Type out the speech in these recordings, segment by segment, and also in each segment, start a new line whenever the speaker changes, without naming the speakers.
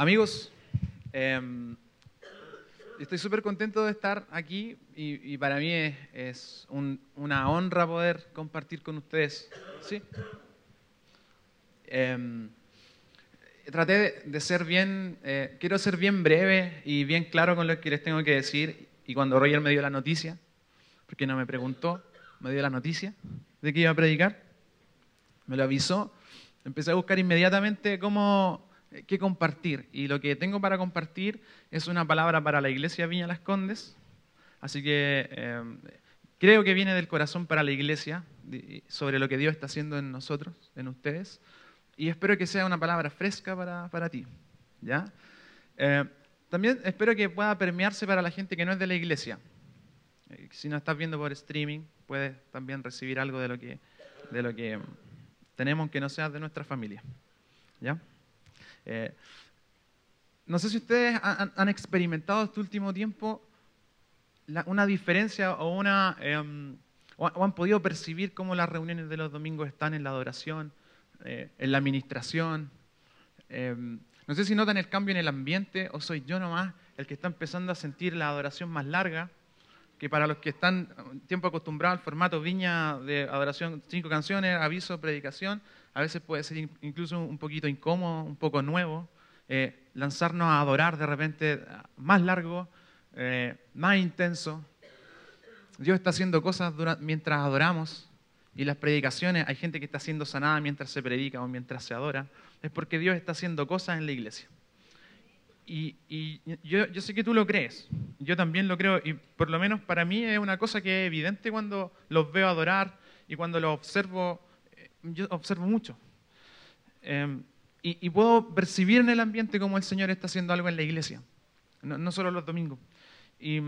Amigos, em, estoy súper contento de estar aquí y, para mí es, es un- una honra poder compartir con ustedes. ¿sí? Em, traté de, de ser bien, eh, quiero ser bien breve y bien claro con lo que les tengo que decir. Y cuando Roger me dio la noticia, porque no me preguntó, me dio la noticia de que iba a predicar, me lo avisó, empecé a buscar inmediatamente cómo, eh, qué compartir. Y lo que tengo para compartir es una palabra para la iglesia Viña Las Condes. Así que eh, creo que viene del corazón para la iglesia, sobre lo que Dios está haciendo en nosotros, en ustedes. Y espero que sea una palabra fresca para, para ti. ¿ya? Eh, también espero que pueda permearse para la gente que no es de la iglesia. Si nos estás viendo por streaming, puedes también recibir algo de lo que, de lo que tenemos que no sea de nuestra familia. ¿ya? Eh, no sé si ustedes han, experimentado este último tiempo una diferencia o, una, em, o, han podido percibir cómo las reuniones de los domingos están en la adoración, eh, en la administración. Em, no sé si notan el cambio en el ambiente o soy yo nomás el que está empezando a sentir la adoración más larga, que para los que están un tiempo acostumbrados al formato viña de adoración, cinco canciones, aviso, predicación, a veces puede ser in- incluso un poquito incómodo, un poco nuevo, eh, lanzarnos a adorar de repente más largo, eh, más intenso. Dios está haciendo cosas dura- mientras adoramos y las predicaciones, hay gente que está siendo sanada mientras se predica o mientras se adora, es porque Dios está haciendo cosas en la iglesia. Y, yo, yo sé que tú lo crees, yo también lo creo, y por lo menos para mí es una cosa que es evidente cuando los veo adorar y cuando los observo, yo observo mucho. Eh, y, y puedo percibir en el ambiente cómo el Señor está haciendo algo en la iglesia, no, no solo los domingos. Y,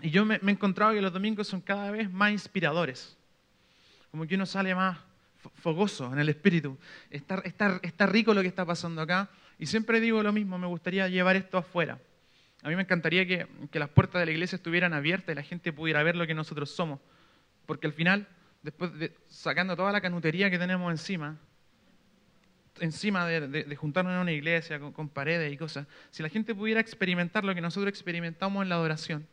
y yo me, me he encontrado que los domingos son cada vez más inspiradores, como que uno sale más fo- fogoso en el espíritu. Está, está, está rico lo que está pasando acá. Y siempre digo lo mismo, me gustaría llevar esto afuera. A mí me encantaría que, que las puertas de la iglesia estuvieran abiertas y la gente pudiera ver lo que nosotros somos. Porque al final, después de sacando toda la canutería que tenemos encima, encima de, juntarnos en una iglesia con, paredes y cosas, si la gente pudiera experimentar lo que nosotros experimentamos en la adoración,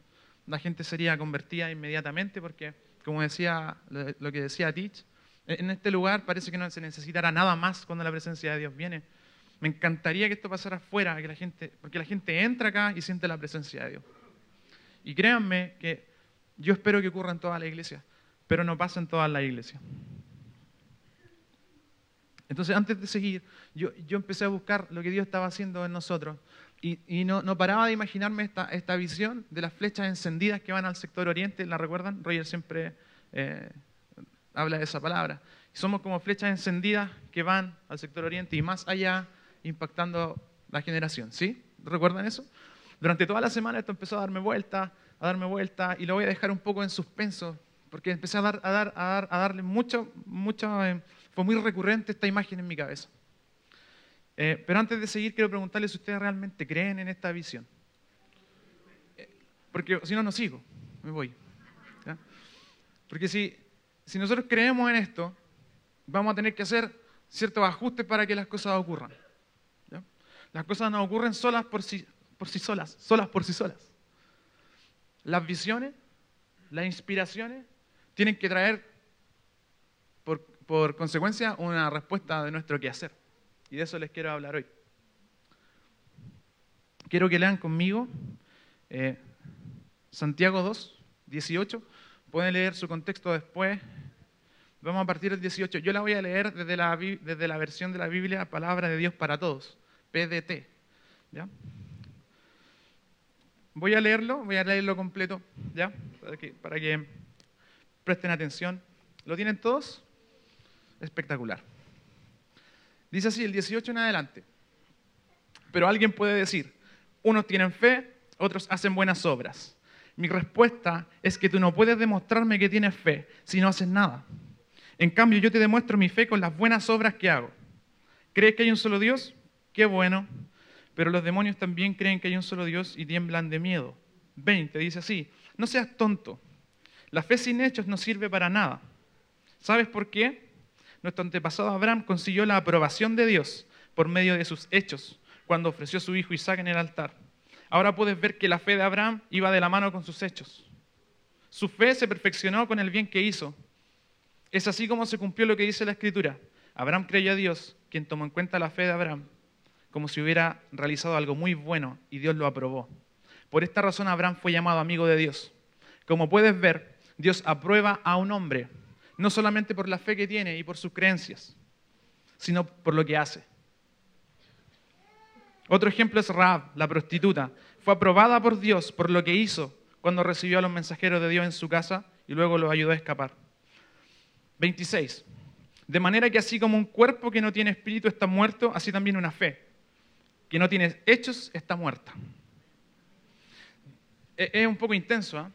la gente sería convertida inmediatamente porque, como decía lo, que decía Teach, en este lugar parece que no se necesitará nada más cuando la presencia de Dios viene. Me encantaría que esto pasara afuera, que la gente, porque la gente entra acá y siente la presencia de Dios. Y créanme que yo espero que ocurra en toda la iglesia, pero no pasa en todas las iglesias. Entonces, antes de seguir, yo, yo empecé a buscar lo que Dios estaba haciendo en nosotros y, no, no paraba de imaginarme esta, esta visión de las flechas encendidas que van al sector oriente. ¿La recuerdan? Roger siempre eh, habla de esa palabra. Somos como flechas encendidas que van al sector oriente y más allá, impactando la generación. ¿Sí? ¿Recuerdan eso? Durante toda la semana esto empezó a darme vuelta, a darme vuelta y lo voy a dejar un poco en suspenso porque empecé a, dar, a, dar, a, dar, a darle mucho, mucho eh, fue muy recurrente esta imagen en mi cabeza. Eh, pero antes de seguir, quiero preguntarles si ustedes realmente creen en esta visión. Eh, porque si no, no sigo, me voy. ¿ya? Porque si, si nosotros creemos en esto, vamos a tener que hacer ciertos ajustes para que las cosas ocurran. ¿ya? Las cosas no ocurren solas por sí, por sí solas, solas por sí solas. Las visiones, las inspiraciones, tienen que traer por, consecuencia una respuesta de nuestro quehacer. Y de eso les quiero hablar hoy. Quiero que lean conmigo eh, Santiago 2, 18. Pueden leer su contexto después. Vamos a partir del 18. Yo la voy a leer desde la, desde la versión de la Biblia Palabra de Dios para Todos, PDT. ¿ya? Voy a leerlo, voy a leerlo completo, ¿ya? Para que, para que presten atención. ¿Lo tienen todos? Espectacular. Dice así, el 18 en adelante. Pero alguien puede decir, unos tienen fe, otros hacen buenas obras. Mi respuesta es que tú no puedes demostrarme que tienes fe si no haces nada. En cambio, yo te demuestro mi fe con las buenas obras que hago. ¿Crees que hay un solo Dios? Qué bueno. Pero los demonios también creen que hay un solo Dios y tiemblan de miedo. 20 dice así, no seas tonto. La fe sin hechos no sirve para nada. ¿Sabes por qué? Nuestro antepasado Abraham consiguió la aprobación de Dios por medio de sus hechos, cuando ofreció a su hijo Isaac en el altar. Ahora puedes ver que la fe de Abraham iba de la mano con sus hechos. Su fe se perfeccionó con el bien que hizo. Es así como se cumplió lo que dice la Escritura. Abraham creyó a Dios, quien tomó en cuenta la fe de Abraham, como si hubiera realizado algo muy bueno y Dios lo aprobó. Por esta razón Abraham fue llamado amigo de Dios. Como puedes ver, Dios aprueba a un hombre, no solamente por la fe que tiene y por sus creencias, sino por lo que hace. Otro ejemplo es Raab, la prostituta. Fue aprobada por Dios por lo que hizo cuando recibió a los mensajeros de Dios en su casa y luego los ayudó a escapar. 26. De manera que así como un cuerpo que no tiene espíritu está muerto, así también una fe que no tiene hechos está muerta. E-, es un poco intenso. ¿eh?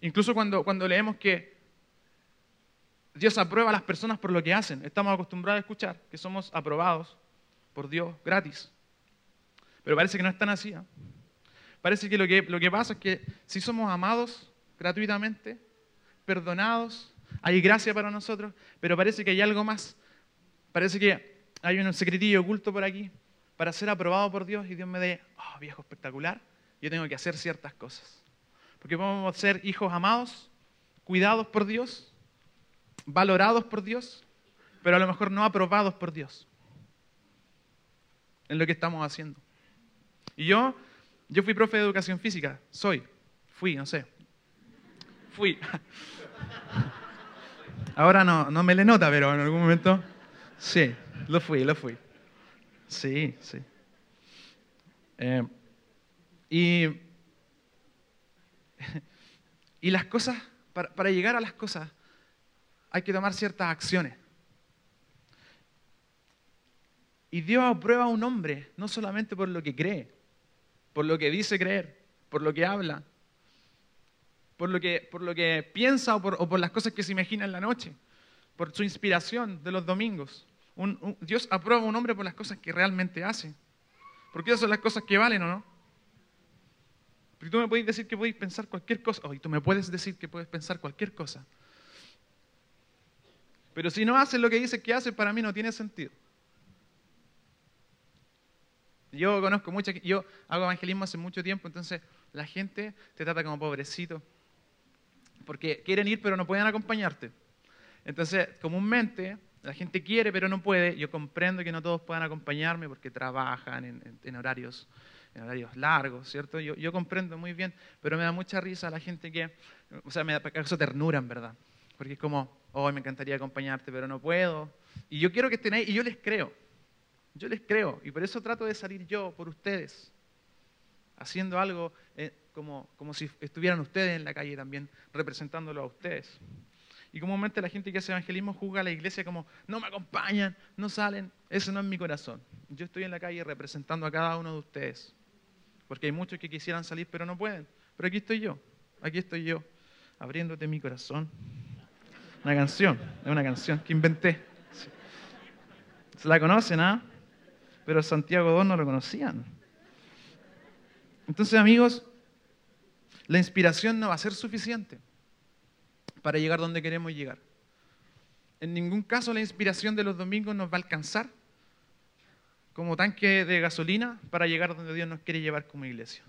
Incluso cuando, cuando leemos que Dios aprueba a las personas por lo que hacen, estamos acostumbrados a escuchar que somos aprobados por Dios gratis. Pero parece que no es tan así. ¿eh? Parece que lo, que lo que pasa es que si somos amados gratuitamente, perdonados, hay gracia para nosotros, pero parece que hay algo más. Parece que hay un secretillo oculto por aquí para ser aprobado por Dios y Dios me dé, oh, viejo espectacular, yo tengo que hacer ciertas cosas. Porque podemos ser hijos amados, cuidados por Dios, valorados por Dios, pero a lo mejor no aprobados por Dios en lo que estamos haciendo. Y yo, yo fui profe de educación física, soy, fui, no sé, fui. Ahora no, no me le nota, pero en algún momento sí, lo fui, lo fui. Sí, sí. Eh, y, y las cosas, para, para llegar a las cosas, hay que tomar ciertas acciones. Y Dios aprueba a un hombre no solamente por lo que cree, por lo que dice creer, por lo que habla, por lo que, por lo que piensa o por, por las cosas que se imagina en la noche, por su inspiración de los domingos. Dios aprueba a un hombre por las cosas que realmente hace. Porque esas son las cosas que valen, ¿o no? Tú me puedes decir que podéis pensar cualquier cosa, o tú me puedes decir que puedes pensar cualquier cosa. Pero si no haces lo que dices que haces, para mí no tiene sentido. Yo conozco mucha, yo hago evangelismo hace mucho tiempo, entonces la gente te trata como pobrecito, porque quieren ir pero no pueden acompañarte. Entonces, comúnmente, la gente quiere pero no puede. Yo comprendo que no todos puedan acompañarme porque trabajan en, horarios, en horarios largos, ¿cierto? Yo, yo, comprendo muy bien, pero me da mucha risa la gente que, o sea, me da eso ternura, en verdad. Porque es como, oh, me encantaría acompañarte, pero no puedo. Y yo quiero que estén ahí, y yo les creo. Yo les creo, y por eso trato de salir yo por ustedes, haciendo algo eh, como, como si estuvieran ustedes en la calle también, representándolo a ustedes. Y comúnmente la gente que hace evangelismo juzga a la iglesia como, no me acompañan, no salen. Ese no es mi corazón. Yo estoy en la calle representando a cada uno de ustedes. Porque hay muchos que quisieran salir, pero no pueden. Pero aquí estoy yo, aquí estoy yo, abriéndote mi corazón. Una canción, es una canción que inventé. Se la conocen, ¿ah? Pero Santiago II no lo conocían. Entonces, amigos, la inspiración no va a ser suficiente para llegar donde queremos llegar. En ningún caso la inspiración de los domingos nos va a alcanzar como tanque de gasolina para llegar donde Dios nos quiere llevar como iglesia.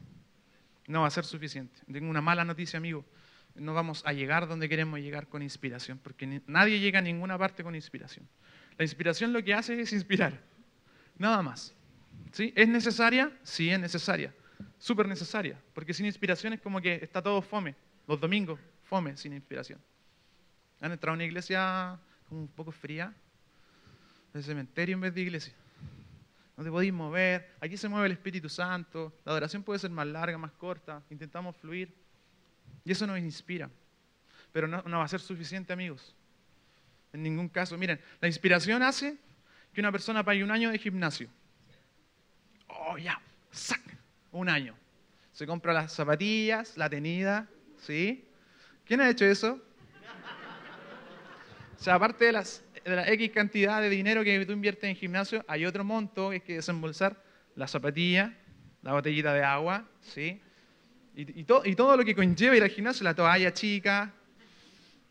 No va a ser suficiente. Tengo una mala noticia, amigo. No vamos a llegar donde queremos llegar con inspiración, porque nadie llega a ninguna parte con inspiración. La inspiración lo que hace es inspirar, nada más. ¿Sí? ¿Es necesaria? Sí, es necesaria súper necesaria, porque sin inspiración es como que está todo fome, los domingos, fome, sin inspiración. Han entrado a una iglesia como un poco fría, de cementerio en vez de iglesia. No te podéis mover, aquí se mueve el Espíritu Santo, la adoración puede ser más larga, más corta, intentamos fluir, y eso nos inspira. Pero no, no va a ser suficiente, amigos. En ningún caso. Miren, la inspiración hace que una persona pague un año de gimnasio. Oh, ya, sac, un año. Se compra las zapatillas, la tenida, ¿sí? ¿Quién ha hecho eso? O sea, aparte de, las, de la X cantidad de dinero que tú inviertes en gimnasio, hay otro monto que hay que desembolsar, la zapatilla, la botellita de agua, ¿sí? Y, y, y todo lo que conlleva ir al gimnasio, la toalla chica,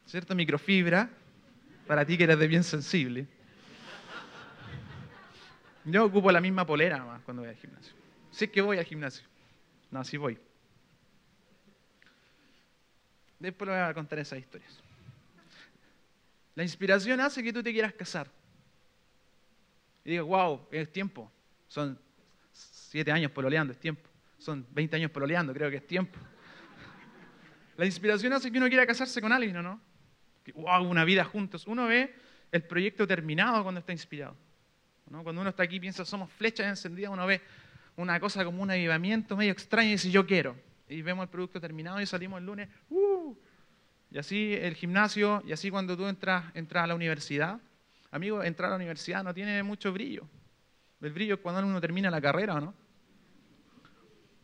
¿cierto? Microfibra, para ti que eres de bien sensible. Yo ocupo la misma polera más cuando voy al gimnasio. Sí que voy al gimnasio. No, sí voy. Después le voy a contar esas historias. La inspiración hace que tú te quieras casar. Y digo, wow, es tiempo. Son siete años pololeando, es tiempo. Son 20 años pololeando, creo que es tiempo. La inspiración hace que uno quiera casarse con alguien, ¿no? Que, wow, una vida juntos. Uno ve el proyecto terminado cuando está inspirado. Cuando uno está aquí y piensa, somos flechas encendidas, uno ve una cosa como un avivamiento medio extraño y dice, yo quiero. Y vemos el producto terminado y salimos el lunes, ¡uh! Y así el gimnasio, y así cuando tú entras, entras a la universidad. Amigo, entrar a la universidad no tiene mucho brillo. El brillo es cuando uno termina la carrera, ¿no?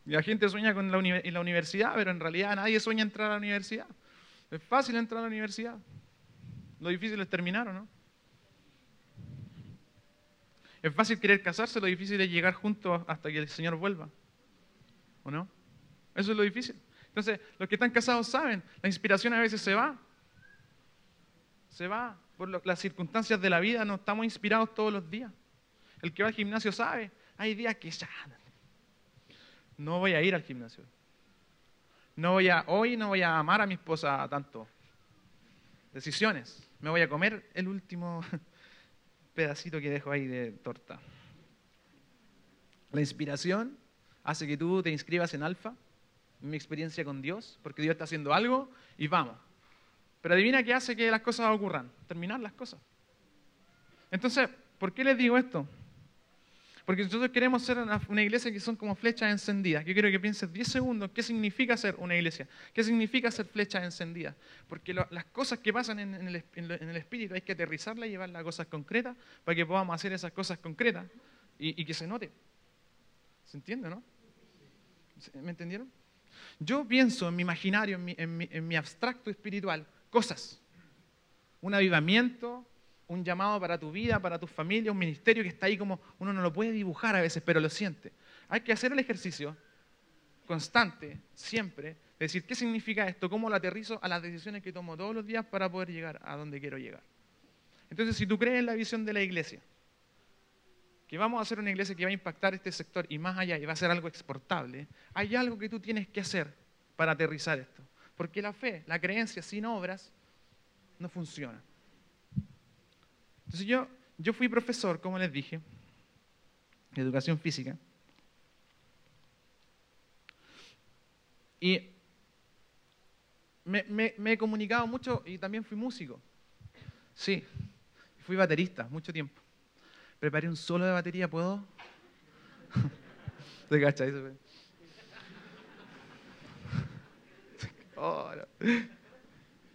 Y la gente sueña con la, en la universidad, pero en realidad nadie sueña entrar a la universidad. Es fácil entrar a la universidad. Lo difícil es terminar, no? Es fácil querer casarse, lo difícil es llegar juntos hasta que el Señor vuelva. ¿O no? Eso es lo difícil. Entonces, los que están casados saben, la inspiración a veces se va. Se va por las circunstancias de la vida, no estamos inspirados todos los días. El que va al gimnasio sabe, hay días que ya no voy a ir al gimnasio. No voy a, hoy no voy a amar a mi esposa tanto. Decisiones. Me voy a comer el último pedacito que dejo ahí de torta. La inspiración hace que tú te inscribas en alfa, mi experiencia con Dios, porque Dios está haciendo algo y vamos. Pero adivina qué hace que las cosas ocurran, terminar las cosas. Entonces, ¿por qué les digo esto? Porque nosotros queremos ser una, iglesia que son como flechas encendidas. Yo quiero que pienses 10 segundos qué significa ser una iglesia, qué significa ser flechas encendidas. Porque las cosas que pasan en, el, espíritu hay que aterrizarlas y llevarlas a cosas concretas para que podamos hacer esas cosas concretas y, que se note. ¿Se entiende, no? ¿Me entendieron? Yo pienso en mi imaginario, en mi, abstracto espiritual, cosas. Un avivamiento, un llamado para tu vida, para tu familia, un ministerio que está ahí como uno no lo puede dibujar a veces, pero lo siente. Hay que hacer el ejercicio constante, siempre, de decir qué significa esto, cómo lo aterrizo a las decisiones que tomo todos los días para poder llegar a donde quiero llegar. Entonces, si tú crees en la visión de la iglesia, que vamos a hacer una iglesia que va a impactar este sector y más allá y va a ser algo exportable, hay algo que tú tienes que hacer para aterrizar esto. Porque la fe, la creencia sin obras, no funciona. Entonces yo, yo fui profesor, como les dije, de educación física. Y me, he comunicado mucho y también fui músico. Sí, fui baterista mucho tiempo. Preparé un solo de batería, ¿puedo? ¿Te cachas? Oh,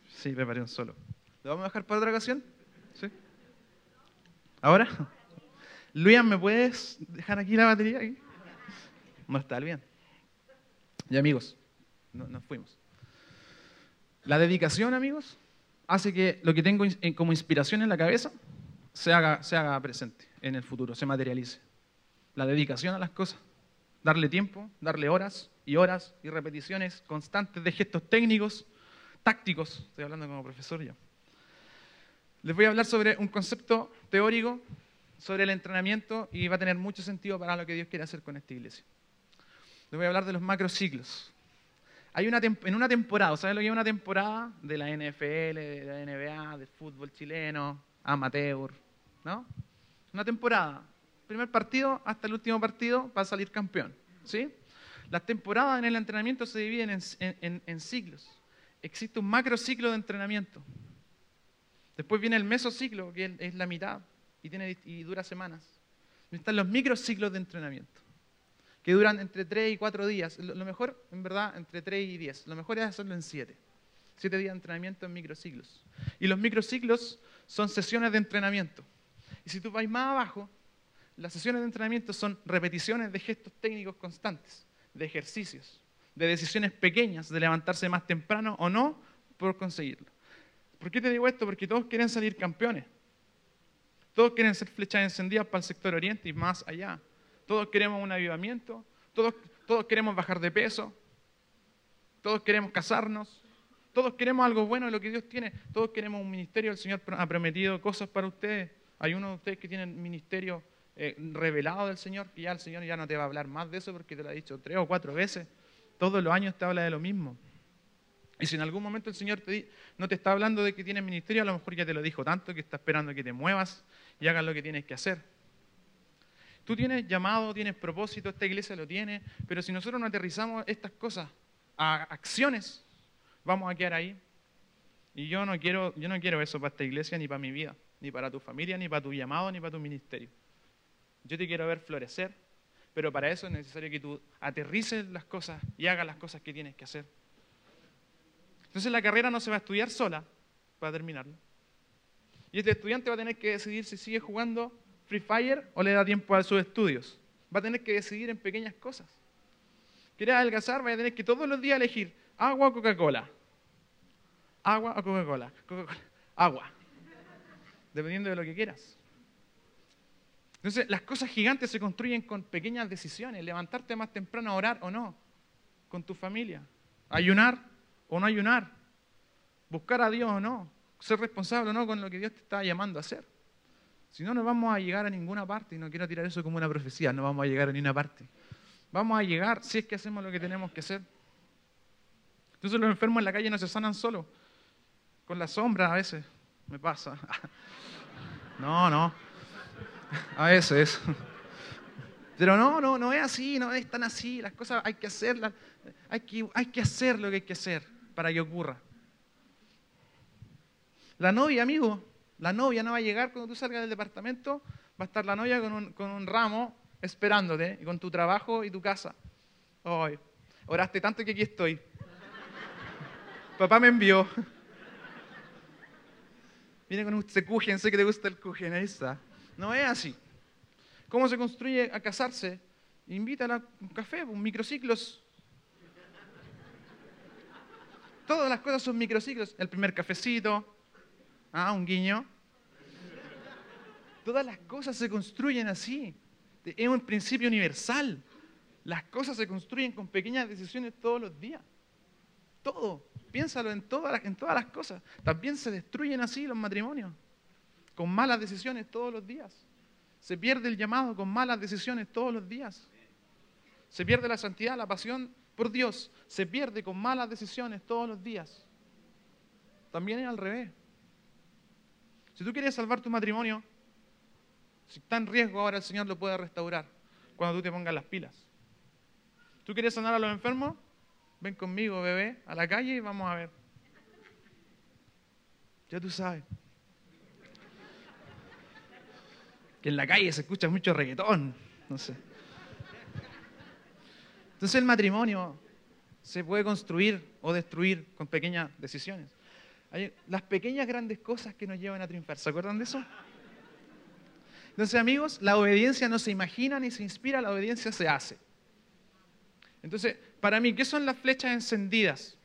Sí, preparé un solo. ¿Lo vamos a dejar para otra ocasión? ¿Sí? ¿Ahora? Luis, ¿me puedes dejar aquí la batería? No está bien. Y amigos, nos fuimos. La dedicación, amigos, hace que lo que tengo como inspiración en la cabeza se haga, se haga presente en el futuro, se materialice. La dedicación a las cosas, darle tiempo, darle horas y horas y repeticiones constantes de gestos técnicos, tácticos, estoy hablando como profesor ya les voy a hablar sobre un concepto teórico sobre el entrenamiento y va a tener mucho sentido para lo que Dios quiere hacer con esta iglesia. Les voy a hablar de los macrociclos. Hay una en una temporada, ¿sabes lo que es una temporada? De la NFL, de la NBA, del fútbol chileno, amateur, ¿no? Una temporada. Primer partido hasta el último partido para salir campeón, ¿sí? Las temporadas en el entrenamiento se dividen en, en, ciclos. Existe un macrociclo de entrenamiento Después viene el mesociclo, que es la mitad y, tiene, y dura semanas. Están los microciclos de entrenamiento, que duran entre 3 y 4 días. Lo mejor, en verdad, entre 3 y 10. Lo mejor es hacerlo en 7. 7 días de entrenamiento en microciclos. Y los microciclos son sesiones de entrenamiento. Y si tú vas más abajo, las sesiones de entrenamiento son repeticiones de gestos técnicos constantes, de ejercicios, de decisiones pequeñas, de levantarse más temprano o no por conseguirlo. ¿Por qué te digo esto? Porque todos quieren salir campeones. Todos quieren ser flechas encendidas para el sector oriente y más allá. Todos queremos un avivamiento. Todos, todos queremos bajar de peso. Todos queremos casarnos. Todos queremos algo bueno de lo que Dios tiene. Todos queremos un ministerio. El Señor ha prometido cosas para ustedes. Hay uno de ustedes que tiene ministerio eh, revelado del Señor, que ya el Señor ya no te va a hablar más de eso porque te lo ha dicho tres o cuatro veces. Todos los años te habla de lo mismo. Y si en algún momento el Señor te, no te está hablando de que tienes ministerio, a lo mejor ya te lo dijo tanto que está esperando que te muevas y hagas lo que tienes que hacer. Tú tienes llamado, tienes propósito, esta iglesia lo tiene, pero si nosotros no aterrizamos estas cosas a acciones, vamos a quedar ahí. Y yo no quiero, yo no quiero eso para esta iglesia, ni para mi vida, ni para tu familia, ni para tu llamado, ni para tu ministerio. Yo te quiero ver florecer, pero para eso es necesario que tú aterrices las cosas y hagas las cosas que tienes que hacer. Entonces la carrera no se va a estudiar sola para terminarlo. Y este estudiante va a tener que decidir si sigue jugando Free Fire o le da tiempo a sus estudios. Va a tener que decidir en pequeñas cosas. ¿Quieres adelgazar? Va a tener que todos los días elegir agua o Coca-Cola. Agua o Coca-Cola. Coca-Cola. Agua. Dependiendo de lo que quieras. Entonces, las cosas gigantes se construyen con pequeñas decisiones. Levantarte más temprano a orar o no. Con tu familia. Ayunar o no ayunar. Buscar a Dios o no. Ser responsable o no con lo que Dios te está llamando a hacer. Si no, no vamos a llegar a ninguna parte. Y no quiero tirar eso como una profecía. No vamos a llegar a ninguna parte. Vamos a llegar si es que hacemos lo que tenemos que hacer. Entonces los enfermos en la calle no se sanan solo. Con la sombra a veces. Me pasa. No, no. A veces. Pero no, no, no es así, no es tan así. Las cosas hay que hacerlas. Hay que, hay que hacer lo que hay que hacer para que ocurra. La novia, amigo, la novia no va a llegar cuando tú salgas del departamento, va a estar la novia con un, con un ramo esperándote, y con tu trabajo y tu casa. Hoy, oraste tanto que aquí estoy. Papá me envió. Viene con un cujen, sé que te gusta el cujen, ahí está. No es así. ¿Cómo se construye a casarse? Invítala a un café, un microciclos. Todas las cosas son microciclos. El primer cafecito, ah, un guiño. Todas las cosas se construyen así. Es un principio universal. Las cosas se construyen con pequeñas decisiones todos los días. Todo. Piénsalo en todas, las, cosas. También se destruyen así los matrimonios. Con malas decisiones todos los días. Se pierde el llamado con malas decisiones todos los días. Se pierde la santidad, la pasión por Dios. Se pierde con malas decisiones todos los días. También es al revés. Si tú quieres salvar tu matrimonio, si está en riesgo ahora el Señor lo puede restaurar cuando tú te pongas las pilas. ¿Tú quieres sanar a los enfermos? Ven conmigo, bebé, a la calle y vamos a ver. Ya tú sabes. Que en la calle se escucha mucho reggaetón, no sé. Entonces el matrimonio se puede construir o destruir con pequeñas decisiones. Hay las pequeñas grandes cosas que nos llevan a triunfar. ¿Se acuerdan de eso? Entonces, amigos, la obediencia no se imagina ni se inspira, la obediencia se hace. Entonces, para mí, ¿qué son las flechas encendidas?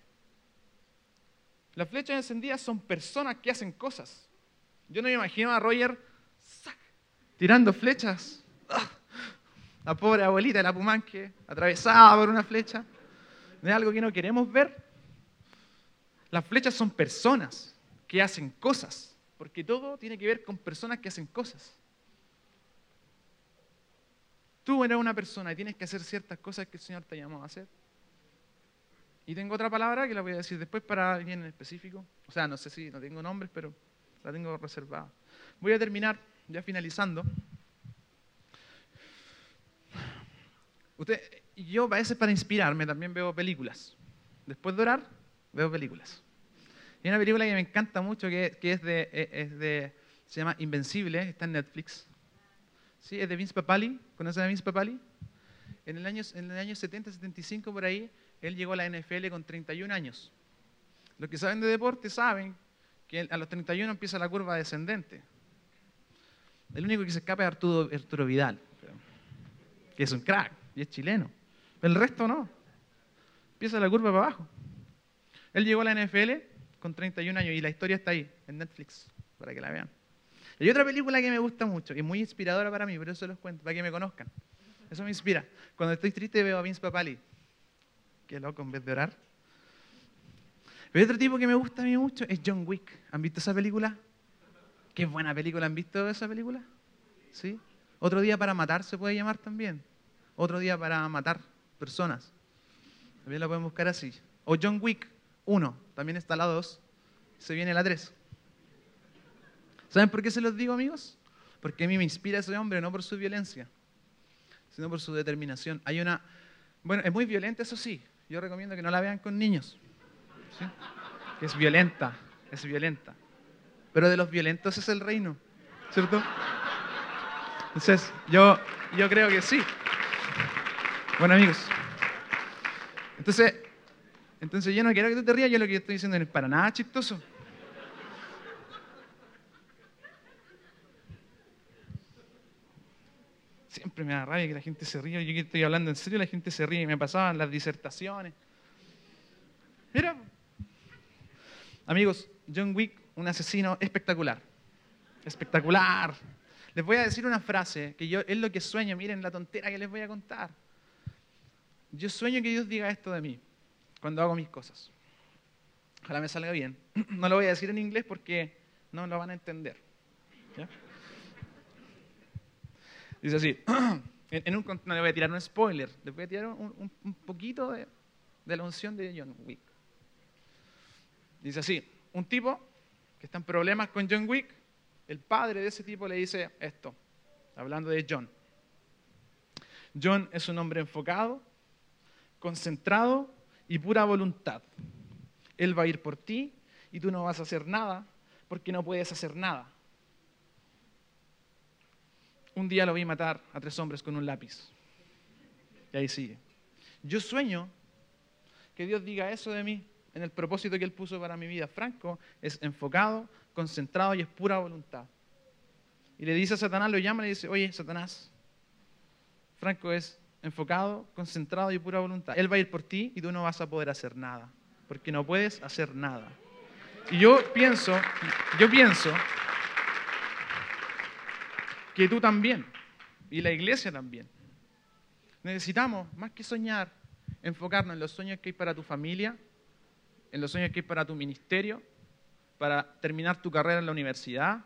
Las flechas encendidas son personas que hacen cosas. Yo no me imagino a Roger tirando flechas. ¡Ah! La pobre abuelita de la Pumanque, atravesada por una flecha. ¿No es algo que no queremos ver? Las flechas son personas que hacen cosas, porque todo tiene que ver con personas que hacen cosas. Tú eres una persona y tienes que hacer ciertas cosas que el Señor te llamó a hacer. Y tengo otra palabra que la voy a decir después para alguien en específico. O sea, no sé si no tengo nombres, pero la tengo reservada. Voy a terminar, ya finalizando. Usted, yo a veces para inspirarme también veo películas. Después de orar, veo películas. Hay una película que me encanta mucho que, es, de, es de, se llama Invencible, está en Netflix. ¿sí? Es de Vince Papali. ¿Conocen a Vince Papali? En el año, en el año 70, 75 por ahí, él llegó a la NFL con 31 años. Los que saben de deporte saben que a los 31 empieza la curva descendente. El único que se escapa es Arturo, Arturo Vidal, que es un crack y es chileno. el resto no. Empieza la curva para abajo. Él llegó a la NFL con 31 años y la historia está ahí, en Netflix, para que la vean. Hay otra película que me gusta mucho y muy inspiradora para mí, por eso los cuento, para que me conozcan. Eso me inspira. Cuando estoy triste veo a Vince Papali. Qué loco, en vez de orar. Otro tipo que me gusta a mí mucho es John Wick. ¿Han visto esa película? Qué buena película. ¿Han visto esa película? ¿Sí? Otro día para matar se puede llamar también. Otro día para matar personas. También lo pueden buscar así. O John Wick 1, también está la 2, se viene la 3. ¿Saben por qué se los digo, amigos? Porque a mí me inspira ese hombre, no por su violencia, sino por su determinación. Hay una. Bueno, es muy violenta, eso sí. Yo recomiendo que no la vean con niños. ¿sí? Es violenta, es violenta. Pero de los violentos es el reino, ¿cierto? Entonces, yo, yo creo que sí. Bueno, amigos. Entonces, entonces yo no quiero que tú te rías, yo lo que estoy diciendo no es para nada chistoso. Siempre me da rabia que la gente se ríe. Yo que estoy hablando en serio, la gente se ríe. Me pasaban las disertaciones. Mira, amigos, John Wick, un asesino espectacular. Espectacular. Les voy a decir una frase que yo es lo que sueño. Miren la tontera que les voy a contar. Yo sueño que Dios diga esto de mí cuando hago mis cosas. Ojalá me salga bien. No lo voy a decir en inglés porque no lo van a entender. ¿ya? Dice así, en un, no le voy a tirar un spoiler, le voy a tirar un poquito de, de, la unción de John Wick. Dice así, un tipo que está en problemas con John Wick, el padre de ese tipo le dice esto, hablando de John. John es un hombre enfocado, concentrado y pura voluntad. Él va a ir por ti y tú no vas a hacer nada porque no puedes hacer nada. Un día lo vi matar a tres hombres con un lápiz. Y ahí sigue. Yo sueño que Dios diga eso de mí en el propósito que Él puso para mi vida. Franco es enfocado, concentrado y es pura voluntad. Y le dice a Satanás, lo llama y le dice, oye, Satanás, Franco es enfocado, concentrado y pura voluntad. Él va a ir por ti y tú no vas a poder hacer nada, porque no puedes hacer nada. Y yo pienso, yo pienso que tú también, y la iglesia también. Necesitamos, más que soñar, enfocarnos en los sueños que hay para tu familia, en los sueños que hay para tu ministerio, para terminar tu carrera en la universidad,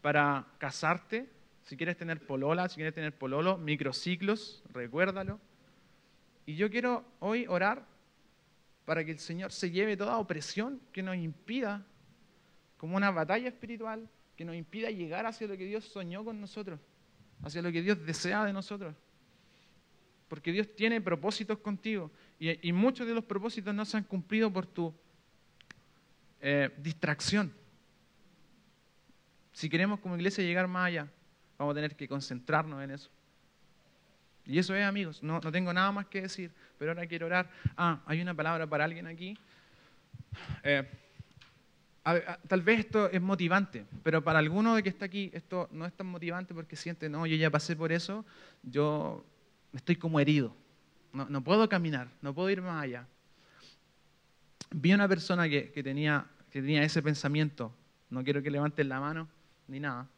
para casarte, si quieres tener polola, si quieres tener pololo, microciclos, recuérdalo. Y yo quiero hoy orar para que el Señor se lleve toda opresión que nos impida, como una batalla espiritual, que nos impida llegar hacia lo que Dios soñó con nosotros, hacia lo que Dios desea de nosotros. Porque Dios tiene propósitos contigo y, muchos de los propósitos no se han cumplido por tu eh, distracción. Si queremos como iglesia llegar más allá, Vamos a tener que concentrarnos en eso. Y eso es, amigos, no, no, tengo nada más que decir, pero ahora quiero orar. Ah, hay una palabra para alguien aquí. Eh, tal vez esto es motivante, pero para alguno de que está aquí, esto no es tan motivante porque siente, no, yo ya pasé por eso, yo estoy como herido. No, no puedo caminar, no puedo ir más allá. Vi una persona que, que, tenía, que tenía ese pensamiento, no quiero que levanten la mano ni nada,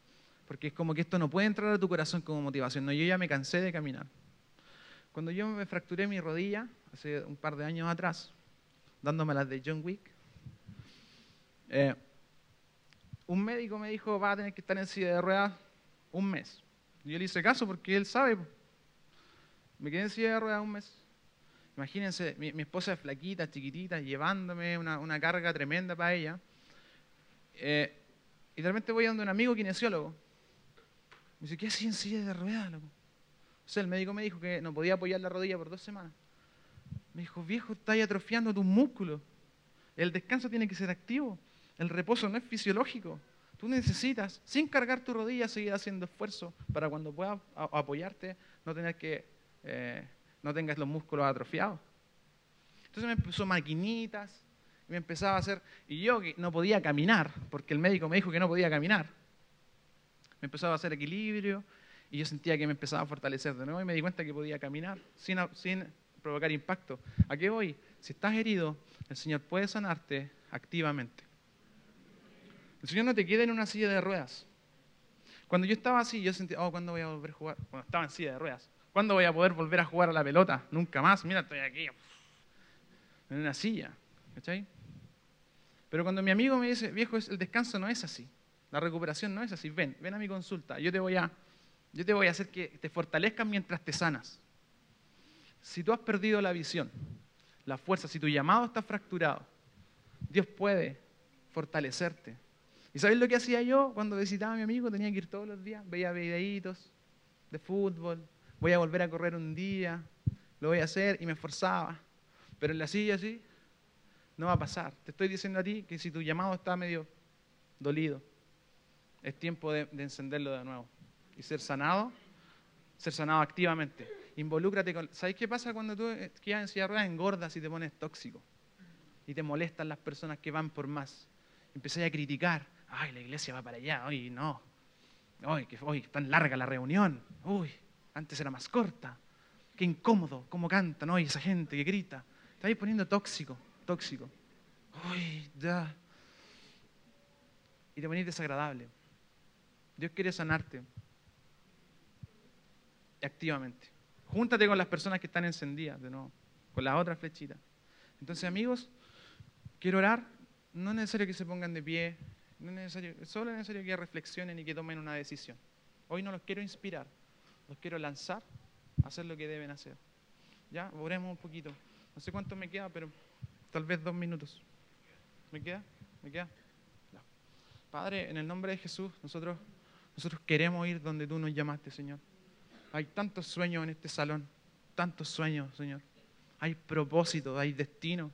porque es como que esto no puede entrar a tu corazón como motivación. No, yo ya me cansé de caminar. Cuando yo me fracturé mi rodilla, hace un par de años atrás, dándome las de John Wick, eh, un médico me dijo, va a tener que estar en silla de ruedas un mes. Yo le hice caso porque él sabe. Me quedé en silla de ruedas un mes. Imagínense, mi, esposa es flaquita, chiquitita, llevándome una, carga tremenda para ella. Eh, y de repente voy a un amigo kinesiólogo me dice, ¿qué hacía en silla de ruedas, loco? O sea, el médico me dijo que no podía apoyar la rodilla por dos semanas. Me dijo, viejo, estás atrofiando tus músculos. El descanso tiene que ser activo. El reposo no es fisiológico. Tú necesitas, sin cargar tu rodilla, seguir haciendo esfuerzo para cuando puedas apoyarte, no tener que, eh, no tengas los músculos atrofiados. Entonces me puso maquinitas, y me empezaba a hacer, y yo que no podía caminar, porque el médico me dijo que no podía caminar, me empezaba a hacer equilibrio y yo sentía que me empezaba a fortalecer de nuevo y me di cuenta que podía caminar sin, sin provocar impacto. ¿A qué voy? Si estás herido, el Señor puede sanarte activamente. El Señor no te queda en una silla de ruedas. Cuando yo estaba así, yo sentía, oh, ¿cuándo voy a volver a jugar? Cuando estaba en silla de ruedas. ¿Cuándo voy a poder volver a jugar a la pelota? Nunca más. Mira, estoy aquí, en una silla. ¿Cachai? Pero cuando mi amigo me dice, viejo, el descanso no es así. La recuperación no es así. Ven, ven a mi consulta. Yo te voy a, Yo te voy a hacer que te fortalezcas mientras te sanas. Si tú has perdido la visión, la fuerza, si tu llamado está fracturado, Dios puede fortalecerte. ¿Y sabes lo que hacía yo cuando visitaba a mi amigo? Tenía que ir todos los días, veía videitos de fútbol, voy a volver a correr un día, lo voy a hacer y me esforzaba. Pero en la silla así, no va a pasar. Te estoy diciendo a ti que si tu llamado está medio dolido, es tiempo de, encenderlo de nuevo y ser sanado, ser sanado activamente. Involúcrate con... ¿Sabes qué pasa cuando tú quedas en silla de ruedas, engordas y te pones tóxico? Y te molestan las personas que van por más. Empezáis a criticar. Ay, la iglesia va para allá. Hoy no. Hoy, que hoy tan larga la reunión. Uy, antes era más corta. Qué incómodo, cómo cantan hoy esa gente que grita. Estáis poniendo tóxico, tóxico. Uy, ya. Y te ponéis desagradable. Dios quiere sanarte activamente. Júntate con las personas que están encendidas, de nuevo, con las otras flechitas. Entonces, amigos, quiero orar. No es necesario que se pongan de pie, no es necesario, solo es necesario que reflexionen y que tomen una decisión. Hoy no los quiero inspirar, los quiero lanzar a hacer lo que deben hacer. Ya, oremos un poquito. No sé cuánto me queda, pero tal vez dos minutos. ¿Me queda? ¿Me queda? Padre, en el nombre de Jesús, nosotros nosotros queremos ir donde tú nos llamaste, Señor. Hay tantos sueños en este salón, tantos sueños, Señor. Hay propósitos, hay destino,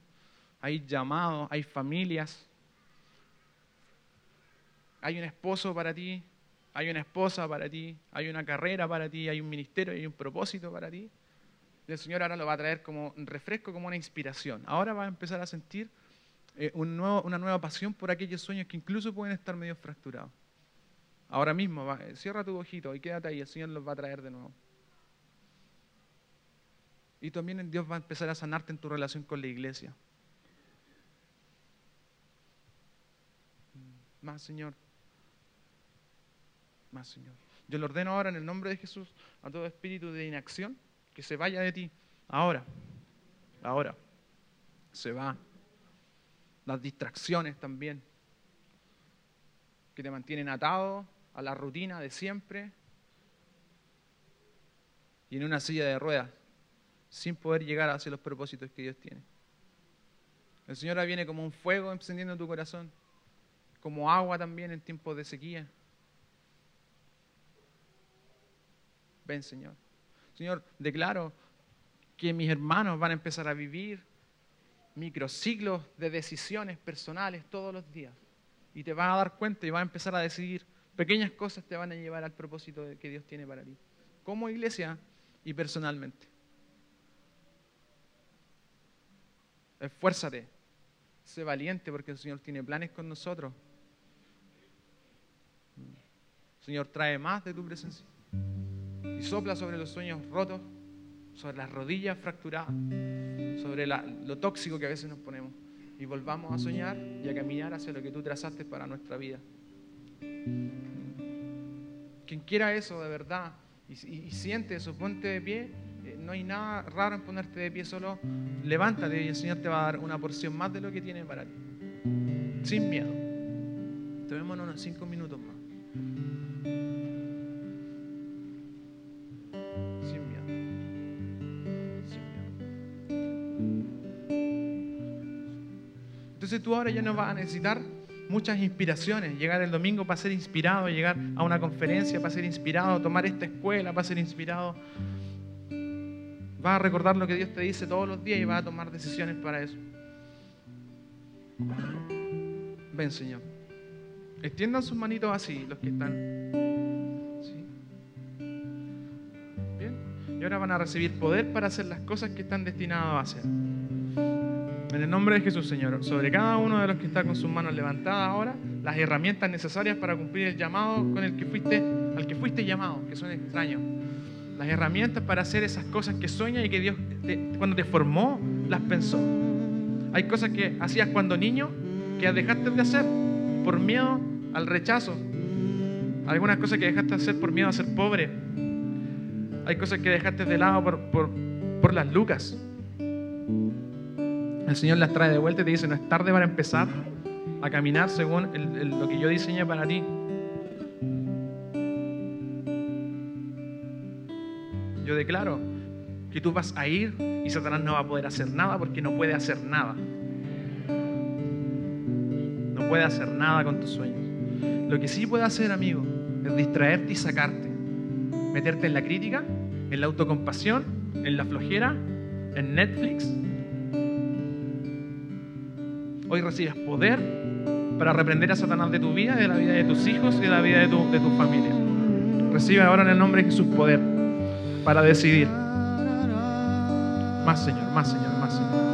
hay llamados, hay familias. Hay un esposo para ti, hay una esposa para ti, hay una carrera para ti, hay un ministerio, hay un propósito para ti. El Señor ahora lo va a traer como un refresco, como una inspiración. Ahora va a empezar a sentir eh, una nueva pasión por aquellos sueños que incluso pueden estar medio fracturados. Ahora mismo, cierra tu ojito y quédate ahí, el Señor los va a traer de nuevo. Y también Dios va a empezar a sanarte en tu relación con la iglesia. Más, Señor. Más, Señor. Yo le ordeno ahora en el nombre de Jesús a todo espíritu de inacción que se vaya de ti. Ahora. Ahora. Se va. Las distracciones también. Que te mantienen atado a la rutina de siempre y en una silla de ruedas, sin poder llegar hacia los propósitos que Dios tiene. El Señor viene como un fuego encendiendo tu corazón, como agua también en tiempos de sequía. Ven, Señor. Señor, declaro que mis hermanos van a empezar a vivir microciclos de decisiones personales todos los días. Y te van a dar cuenta y van a empezar a decidir Pequeñas cosas te van a llevar al propósito que Dios tiene para ti, como iglesia y personalmente. Esfuérzate, sé valiente porque el Señor tiene planes con nosotros. Señor, trae más de tu presencia y sopla sobre los sueños rotos, sobre las rodillas fracturadas, sobre lo tóxico que a veces nos ponemos y volvamos a soñar y a caminar hacia lo que tú trazaste para nuestra vida. Quien quiera eso de verdad y, siente eso, ponte de pie. Eh, no hay nada raro en ponerte de pie, solo levántate y el Señor te va a dar una porción más de lo que tiene para ti. Sin miedo. Tomémonos unos cinco minutos más. Entonces tú ahora ya no vas a necesitar muchas inspiraciones. Llegar el domingo para ser inspirado, llegar a una conferencia para ser inspirado, tomar esta escuela para ser inspirado. Vas a recordar lo que Dios te dice todos los días y vas a tomar decisiones para eso. Ven, Señor. Extiendan sus manitos así, los que están. Bien. Y ahora van a recibir poder para hacer las cosas que están destinados a hacer. En el nombre de Jesús, Señor, sobre cada uno de los que está con sus manos levantadas ahora, las herramientas necesarias para cumplir el llamado con el que fuiste, al que fuiste llamado, que suena extraño. Las herramientas para hacer esas cosas que sueñas y que Dios cuando te formó las pensó. Hay cosas que hacías cuando niño que dejaste de hacer por miedo al rechazo. Algunas cosas que dejaste de hacer por miedo a ser pobre. Hay cosas que dejaste de lado por, por, por las lucas. El Señor las trae de vuelta y te dice, no es tarde para empezar a caminar según lo que yo diseñé para ti. yo declaro que tú vas a ir y Satanás no va a poder hacer nada porque no puede hacer nada. No puede hacer nada con tus sueños. Lo que sí puede hacer, amigo, es distraerte y sacarte. Meterte en la crítica, en la autocompasión, en la flojera, en Netflix. Hoy recibes poder para reprender a Satanás de tu vida, de la vida de tus hijos y de la vida de tu, de tu familia. Recibe ahora en el nombre de Jesús poder para decidir. Más Señor, más Señor, más Señor.